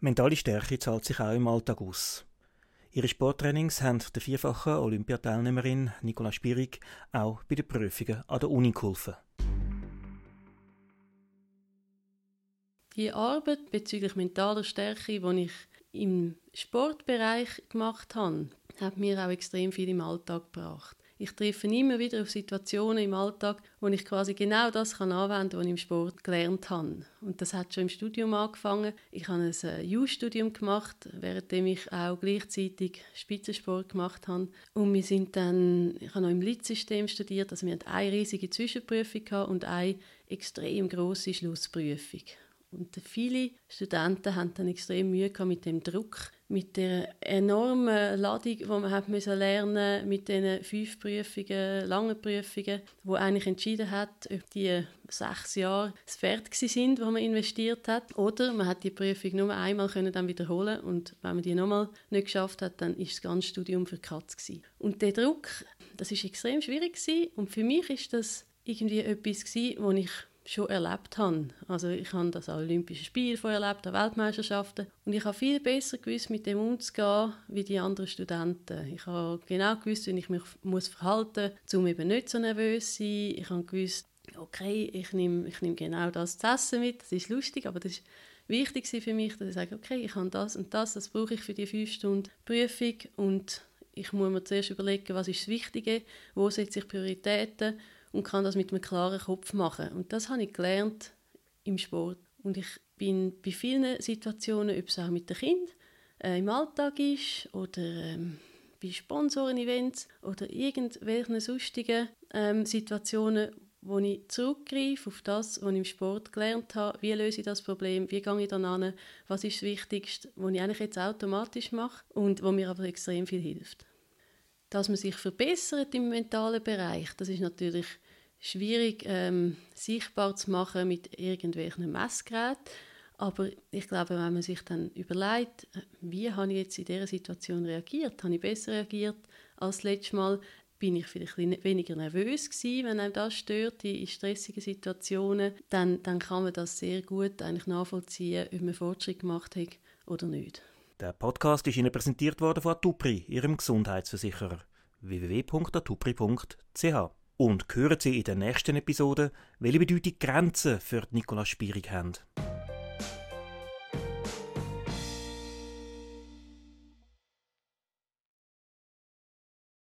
Mentale Stärke zahlt sich auch im Alltag aus. Ihre Sporttrainings haben der vierfachen Olympiateilnehmerin Nicola Spierig auch bei den Prüfungen an der Uni geholfen. Die Arbeit bezüglich mentaler Stärke, die ich im Sportbereich gemacht habe, hat mir auch extrem viel im Alltag gebracht. Ich treffe immer wieder auf Situationen im Alltag, wo ich quasi genau das kann anwenden kann, was ich im Sport gelernt habe. Und das hat schon im Studium angefangen. Ich habe ein äh, U-Studium gemacht, währenddem ich auch gleichzeitig Spitzensport gemacht habe. Und wir sind dann, ich habe noch im Litzsystem studiert, also wir hatten eine riesige Zwischenprüfung und eine extrem große Schlussprüfung. Und viele Studenten haben dann extrem Mühe mit dem Druck, mit der enormen Ladung, die man lernen mit den fünf Prüfungen, langen Prüfungen, wo eigentlich entschieden hat, ob die sechs Jahre es wert sind, wo man investiert hat, oder man hat die Prüfung nur einmal können dann wiederholen und wenn man die nochmal nicht geschafft hat, dann ist das ganze Studium für Katz gewesen. Und der Druck, das ist extrem schwierig gewesen. und für mich ist das irgendwie etwas gewesen, wo ich schon erlebt habe. Also ich habe das an Olympischen Spielen erlebt, an Weltmeisterschaften und ich habe viel besser gewusst, mit dem umzugehen, wie die anderen Studenten. Ich habe genau gewusst, wie ich mich muss verhalten muss, um eben nicht so nervös zu sein. Ich habe gewusst, okay, ich nehme, ich nehme genau das zu essen mit, das ist lustig, aber das ist wichtig für mich, dass ich sage, okay, ich habe das und das, das brauche ich für die fünf Stunden Prüfung und ich muss mir zuerst überlegen, was ist das Wichtige, wo setze ich Prioritäten und kann das mit einem klaren Kopf machen. Und das habe ich gelernt im Sport. Und ich bin bei vielen Situationen, ob es auch mit den Kindern äh, im Alltag ist oder ähm, bei Sponsoren-Events oder irgendwelchen sonstigen ähm, Situationen, wo ich zurückgreife auf das, was ich im Sport gelernt habe. Wie löse ich das Problem? Wie gehe ich dann an? Was ist das Wichtigste, was ich eigentlich jetzt automatisch mache und wo mir aber extrem viel hilft. Dass man sich verbessert im mentalen Bereich, das ist natürlich schwierig ähm, sichtbar zu machen mit irgendwelchen Messgeräten. Aber ich glaube, wenn man sich dann überlegt, äh, wie habe ich jetzt in dieser Situation reagiert, habe ich besser reagiert als letztes Mal, bin ich vielleicht weniger nervös gewesen, wenn einem das stört in stressigen Situationen, dann, dann kann man das sehr gut eigentlich nachvollziehen, ob man Fortschritt gemacht hat oder nicht. Der Podcast ist Ihnen präsentiert worden von Atupri, Ihrem Gesundheitsversicherer. www.atupri.ch und hören Sie in der nächsten Episode, welche Bedeutung Grenzen für Nicola Spierig haben.